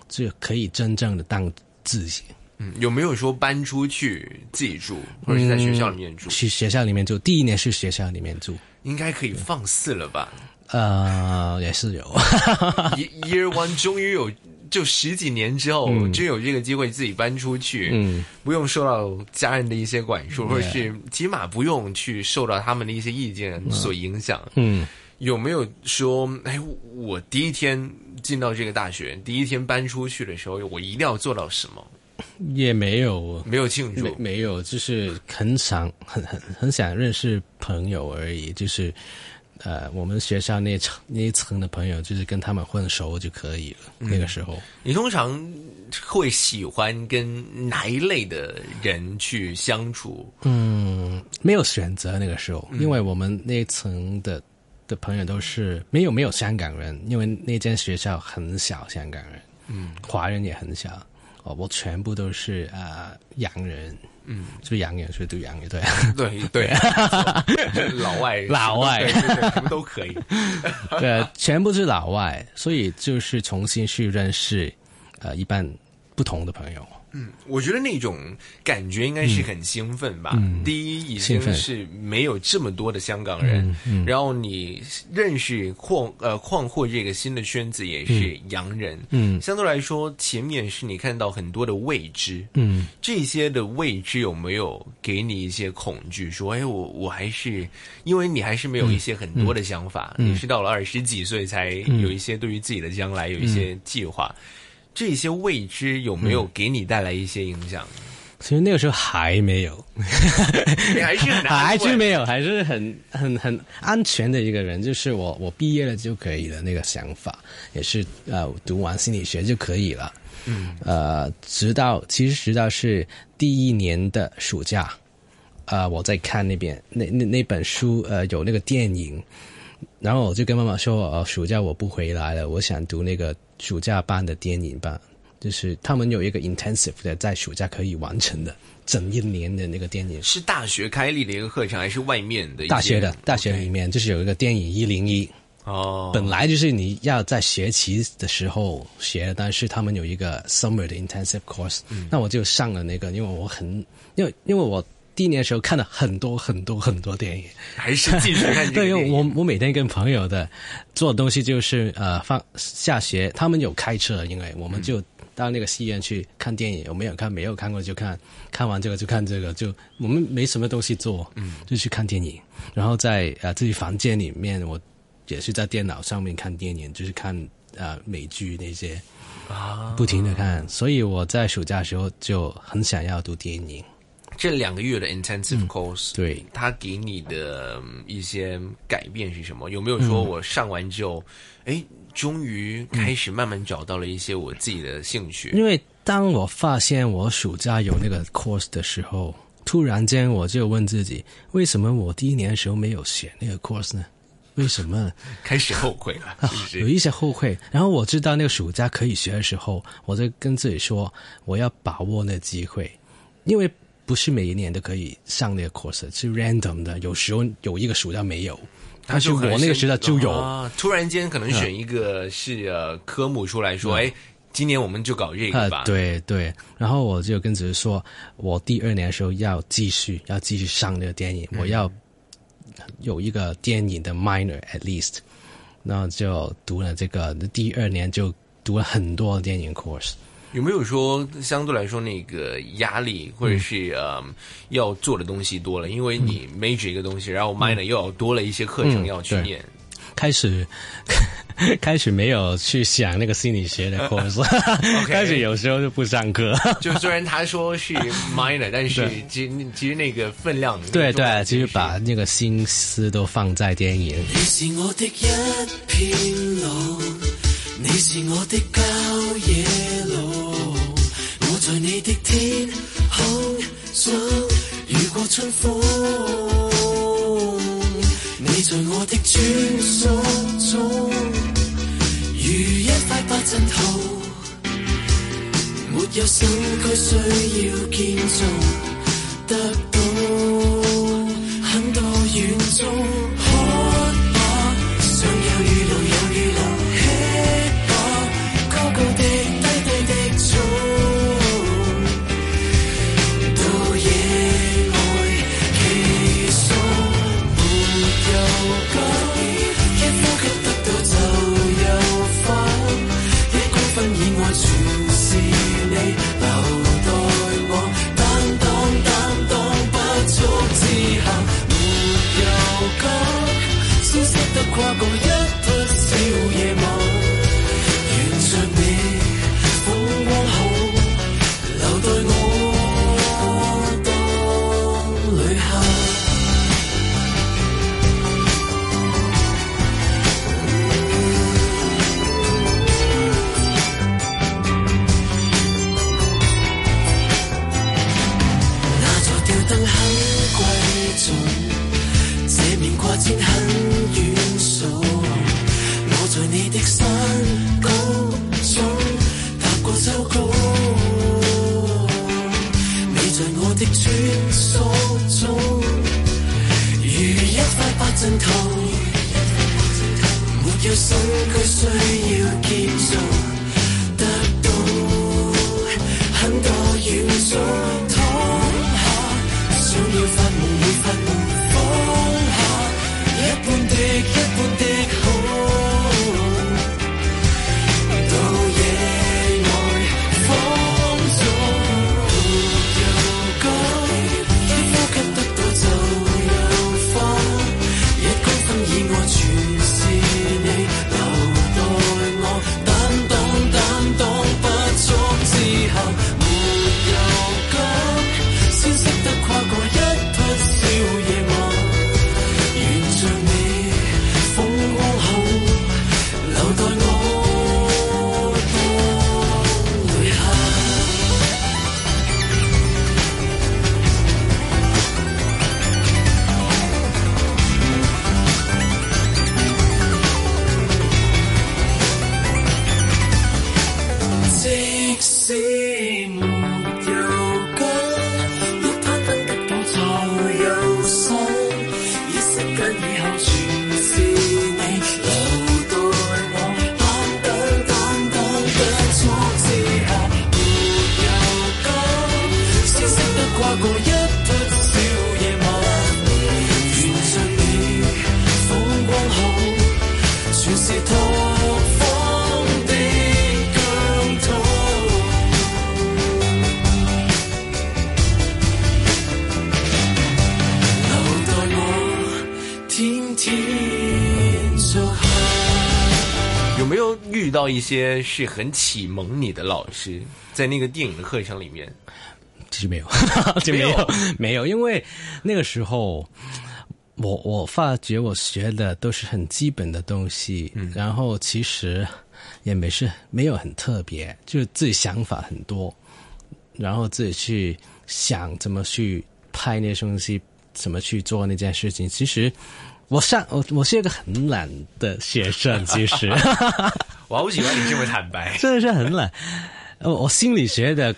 就可以真正的当自己。嗯，有没有说搬出去自己住，或者是在学校里面住？去学校里面住，第一年是学校里面住，应该可以放肆了吧？呃，也是有。Year One 终于有，就十几年之后，嗯。真有这个机会自己搬出去，嗯，不用受到家人的一些管束或者是起码不用去受到他们的一些意见所影响。嗯，有没有说，哎，我第一天进到这个大学，第一天搬出去的时候，我一定要做到什么？也没有。没有庆祝。没没有，就是很想很很很想认识朋友而已，就是呃，我们学校那层那一层的朋友，就是跟他们混熟就可以了。嗯那个时候，你通常会喜欢跟哪一类的人去相处？嗯，没有选择那个时候，嗯因为我们那一层的的朋友都是没有没有香港人，因为那间学校很小，香港人，嗯，华人也很小。哦，我全部都是啊、呃洋人，嗯，就洋人，所以读洋人，对，对对，老外。老外。什么都可以。对，全部是老外，所以就是重新去认识呃一般不同的朋友。嗯，我觉得那种感觉应该是很兴奋吧。嗯。第一，已经是没有这么多的香港人，嗯嗯。然后你认识扩呃扩阔这个新的圈子也是洋人，嗯。相对来说前面是你看到很多的未知，嗯，这些的未知有没有给你一些恐惧？说，哎，我我还是因为你还是没有一些很多的想法，你是到了二十几岁才嗯。有一些对于自己的将来有一些计划。这些未知有没有给你带来一些影响？其实那个时候还没有，你还是很 还是没有，还是很很很安全的一个人，就是我我毕业了就可以了那个想法，也是呃读完心理学就可以了。嗯，呃，直到其实直到是第一年的暑假，呃，我在看那边那那那本书，呃，有那个电影，然后我就跟妈妈说，呃，暑假我不回来了，我想读那个暑假班的电影吧，就是他们有一个 intensive 的，在暑假可以完成的整一年的那个电影。是大学开立的一个课程，还是外面的？大学的大学里面就是有一个电影一零一，哦，本来就是你要在学期的时候学，但是他们有一个 summer 的 intensive course，、那我就上了那个，因为我很因为因为我第一年的时候看了很多很多很多电影，还是继续看这个 对，因电影为我我每天跟朋友的做的东西就是呃放下学，他们有开车，因为我们就到那个戏院去看电影，我没有看？没有看过就看，看完这个就看这个，就我们没什么东西做，嗯，就去看电影，然后在呃自己房间里面，我也是在电脑上面看电影，就是看呃美剧那些啊，不停的看，所以我在暑假的时候就很想要读电影。这两个月的 intensive course，、嗯对，它给你的嗯一些改变是什么？有没有说嗯我上完之后，哎、终于开始慢慢找到了一些我自己的兴趣？因为当我发现我暑假有那个 course 的时候，突然间我就问自己，为什么我第一年的时候没有选那个 course 呢？为什么？开始后悔了，是是？有一些后悔。然后我知道那个暑假可以学的时候，我就跟自己说，我要把握那机会，因为不是每一年都可以上那个 course，是 random 的，有时候有一个暑假没有，但是我那个暑假就有。啊突然间可能选一个是呃科目出来说，嗯哎、今年我们就搞这个吧。啊，对对，然后我就跟自己说，我第二年的时候要继续，要继续上那个电影，我要有一个电影的 minor at least，那就读了这个，第二年就读了很多电影 course。有没有说相对来说那个压力或者是、呃要做的东西多了？因为你 major 一个东西，然后 minor 又要多了一些课程嗯要去对念。开始 开始没有去想那个心理学的 course，开始有时候就不上课。就虽然他说是 minor，但是其实其实那个分量对对，其实把那个心思都放在电影。你是我的一片路，你是我的郊野路，我在你的天空中遇过春風，你在我的穿梭中如一塊白陣圖，沒有新區需要建造，得到很多遠蹤，些是很启蒙你的老师，在那个电影的课程里面？其实没有，就没有没有，因为那个时候我我发觉我学的都是很基本的东西，嗯然后其实也没事没有很特别，就是自己想法很多，然后自己去想怎么去拍那些东西，怎么去做那件事情。其实我上我我是一个很懒的学生，其实 我好喜欢你这么坦白。真的是很懒。呃，我心理学的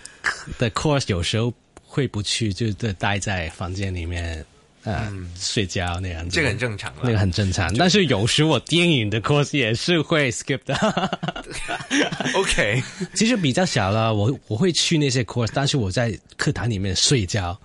的 course 有时候会不去，就在待在房间里面。嗯，睡觉那样子，这个很正常那个很正常。但是有时我电影的 course 也是会 skip 的。OK，其实比较小了，我我会去那些 course，但是我在课堂里面睡觉。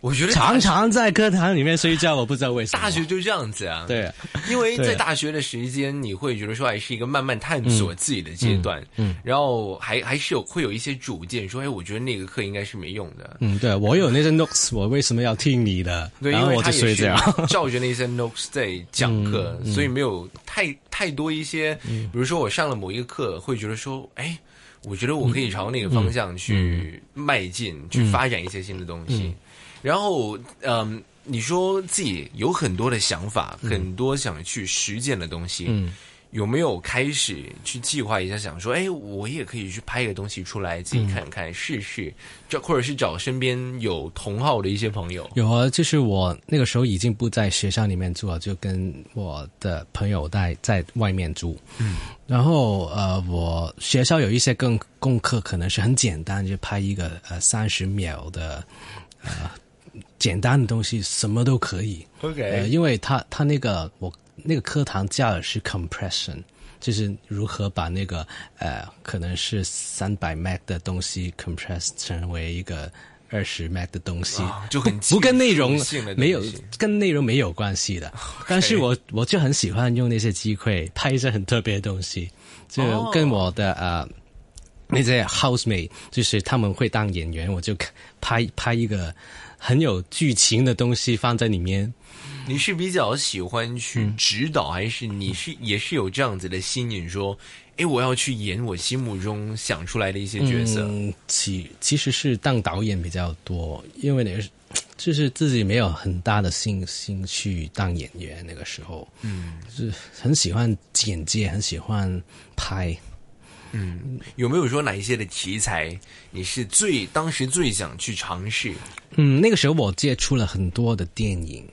我觉得常常在课堂里面睡觉，我不知道为什么。大学就这样子啊，对，因为在大学的时间，你会觉得说还是一个慢慢探索自己的阶段，嗯嗯然后还还是有会有一些主见，说哎，我觉得那个课应该是没用的，嗯，对我有那些 notes，我为什么要听你的？对，因为他也就睡觉。是 照着那些 notes 在讲课，所以没有太太多一些，比如说我上了某一个课，会觉得说，哎，我觉得我可以朝那个方向去迈进，去发展一些新的东西。嗯然后，嗯，你说自己有很多的想法，很多想去实践的东西，嗯有没有开始去计划一下，想说，哎，我也可以去拍一个东西出来，自己看看、试试，找或者是找身边有同好的一些朋友。有啊，就是我那个时候已经不在学校里面住了，就跟我的朋友在在外面住。嗯，然后呃，我学校有一些更功课可能是很简单，就拍一个呃三十秒的呃简单的东西，什么都可以。OK 呃，因为他他那个我那个课堂教的是 compression，就是如何把那个呃可能是三百 m a 的东西 compress 成为一个二十 m a 的东西，啊就很不不跟内容没有跟内容没有关系的。但是我我就很喜欢用那些机会拍一些很特别的东西，就哦跟我的呃。那些 housemate 就是他们会当演员，我就拍拍一个很有剧情的东西放在里面。你是比较喜欢去嗯指导，还是你是也是有这样子的心瘾，说，哎，我要去演我心目中想出来的一些角色？嗯、其其实是当导演比较多，因为那个 就是自己没有很大的信心去当演员。那个时候，嗯，就是很喜欢简介，很喜欢拍。嗯，有没有说哪一些的题材你是最当时最想去尝试？嗯，那个时候我接触了很多的电影，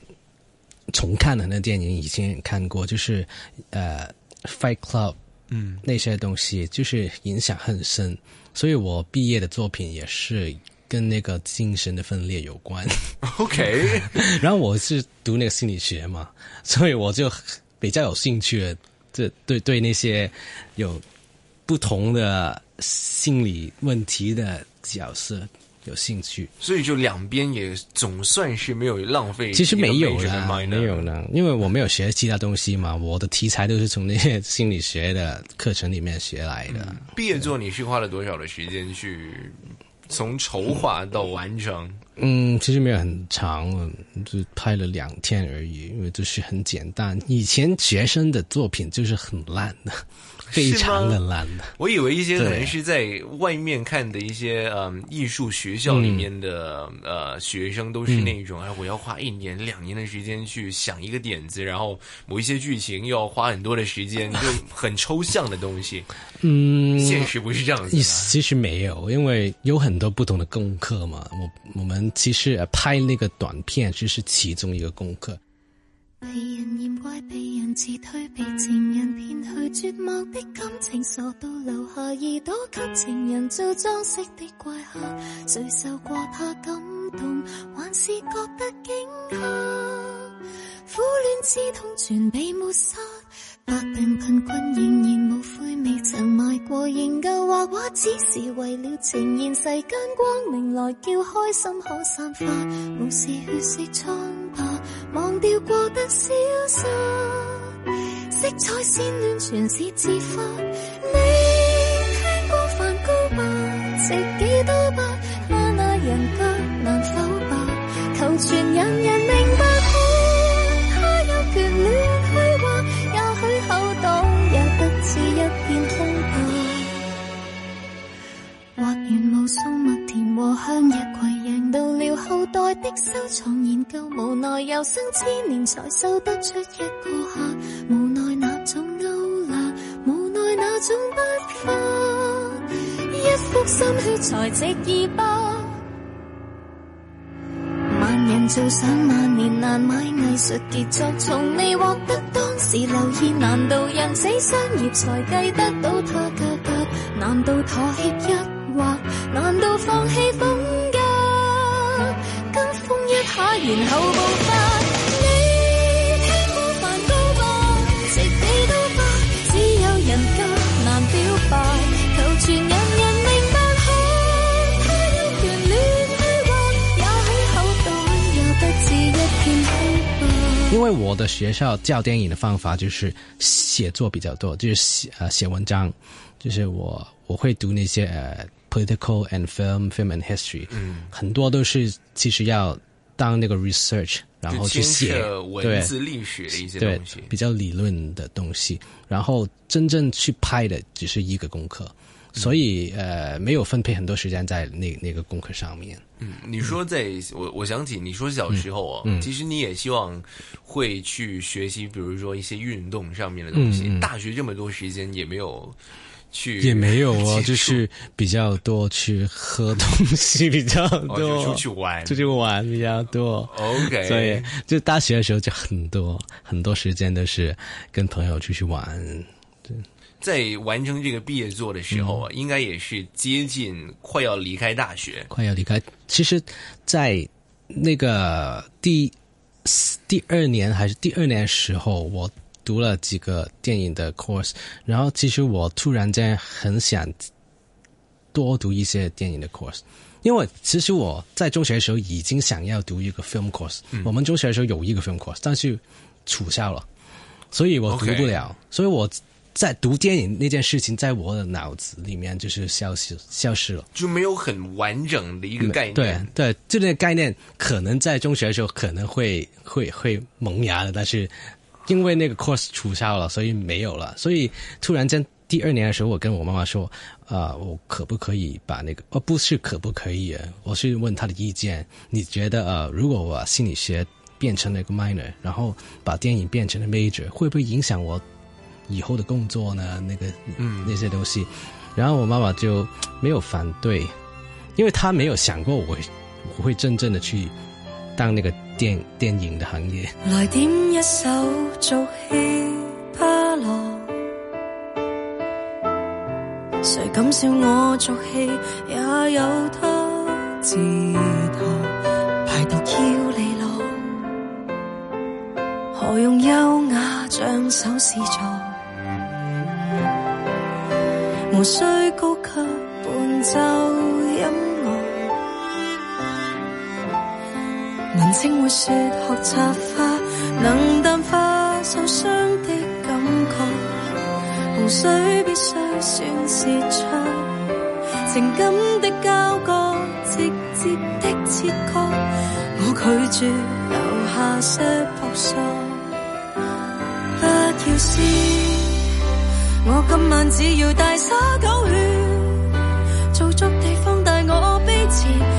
重看的那电影以前也看过，就是呃《Fight Club》，嗯，那些东西就是影响很深，所以我毕业的作品也是跟那个精神的分裂有关。OK，然后我是读那个心理学嘛，所以我就比较有兴趣，这对对那些有不同的心理问题的角色有兴趣。所以就两边也总算是没有浪费。其实没有的啦，没有啦，因为我没有学其他东西嘛，我的题材都是从那些心理学的课程里面学来的。毕业作你是花了多少的时间去从筹划到完成？嗯，其实没有很长，就拍了两天而已，因为就是很简单。以前学生的作品就是很烂的，非常的烂的。我以为一些可能是在外面看的一些嗯艺术学校里面的、呃学生都是那种、哎，我要花一年两年的时间去想一个点子，然后某一些剧情又要花很多的时间，就很抽象的东西。嗯，现实不是这样子的其实没有，因为有很多不同的功课嘛。我我们其实呃拍那个短片只是其中一个功课。被人嫌怪，被人辞退，被情人骗去，绝望的感情傻到留下耳朵给情人做装饰的怪客，谁受过他感动，还是觉得惊吓？苦恋之痛全被抹杀，百病貧困仍然無悔，未曾買過研究畫畫，只是為了呈現世間光明來叫開心可散發，無視血色瘡疤，忘掉過得瀟灑，色彩鮮亂全是自發。你聽過梵高吧？值幾多吧？那那人格難否吧？求全人向日葵，贏到了後代的收藏研究，無奈有生千年才收得出一個客，無奈那種勾勒，無奈那種不化，一幅心血才值二百。萬人做上萬年難買藝術傑作，從未獲得當時留意。難道人死商業才計得到它價格？難道妥協一劃？難道放棄風格？跟風一下，然後步伐。你聽過梵高吧？值幾多吧？只有人格難表白，求全人人明白。看他有權亂去畫，也許後代又得知一片空白。因为我的學校教電影的方法就是寫作比較多，就是寫呃寫文章，就是我我會讀那些呃 political and film film and history，嗯，很多都是其實要當那个 research，然后去就寫牽涉文字历史的一些东西。比较理论的东西，然后真正去拍的只是一个功课。所以呃没有分配很多时间在那那个功课上面。嗯，你说在我我想起你说小时候啊，嗯嗯其实你也希望会去学习，比如说一些运动上面的东西。大学这么多时间也没有去，也没有哦，就是比较多去喝东西比较多，哦出去玩出去玩比较多。OK 所以就大学的时候就很多很多时间都是跟朋友出去玩。对在完成这个毕业作的时候嗯啊，应该也是接近快要离开大学。快要离开。其实，在那个第第二年还是第二年的时候，我读了几个电影的 course，然后其实我突然间很想多读一些电影的 course。因为其实我在中学的时候已经想要读一个 film course，、嗯我们中学的时候有一个 film course，但是取消了，所以我读不了。所以我在读电影那件事情，在我的脑子里面就是消失消失了。就没有很完整的一个概念。对对，就那个概念，可能在中学的时候可能会会会萌芽的，但是因为那个 course 取消了，所以没有了。所以突然间第二年的时候，我跟我妈妈说，啊、我可不可以把那个？哦，不是可不可以，我是问她的意见。你觉得呃，如果我把心理学变成了一个 minor，然后把电影变成了 major，会不会影响我以后的工作呢？那个嗯那些东西。然后我妈妈就没有反对，因为她没有想过我会我会真正的去当那个电电影的行业。来點一首做戲巴羅，誰敢笑我作戲也有他自投，排毒要利落，何用優雅像首詩作？無需高級伴奏音文青會說學插花能淡化受傷的感覺，洪水必須宣泄出情感的交割，直接的切割。我拒絕留下些撲朔，不要撕。我今晚只要大灑狗血，做足地方大我悲詞，拼命唱，痛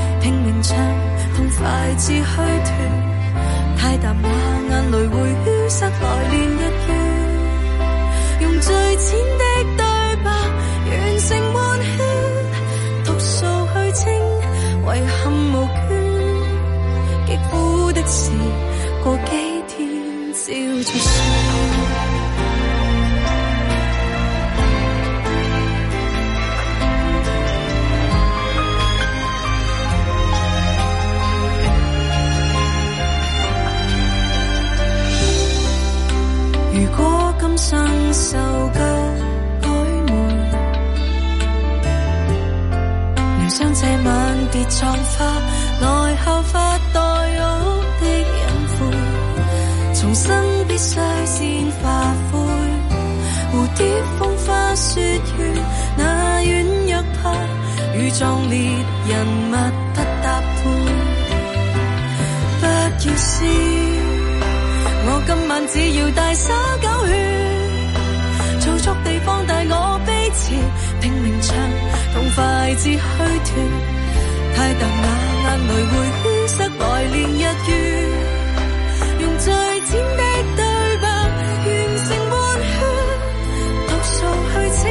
快至虚脱，太淡那眼泪会淤塞来年一月，用最浅的对白完成換血，毒素去清，遗憾无缺，极苦的事。别葬花，來效法待我的隱晦，重生必須先化灰。蝴蝶、風花、雪月，那軟弱派與壯烈人物不搭配，不要笑。我今晚只要大灑狗血，做足地方帶我悲詞，拼命唱，痛快至虛脱，太淡那眼淚會淤塞來年日月，用最浅的对白完成換血，毒素去清，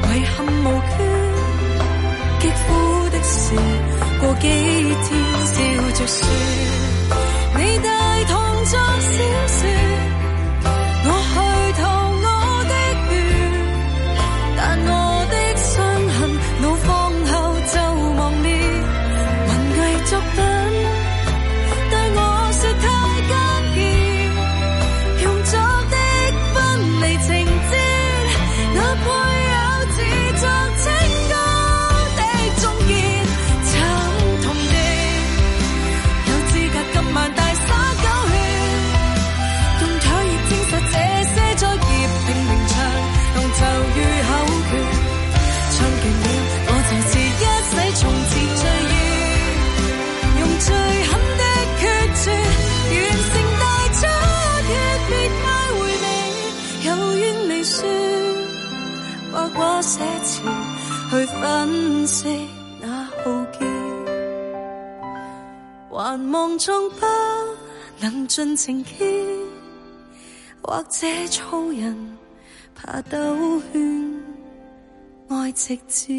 遗憾无缺，极苦的事过几天笑着说。还望中不能尽情结，或者粗人怕兜圈，爱直接。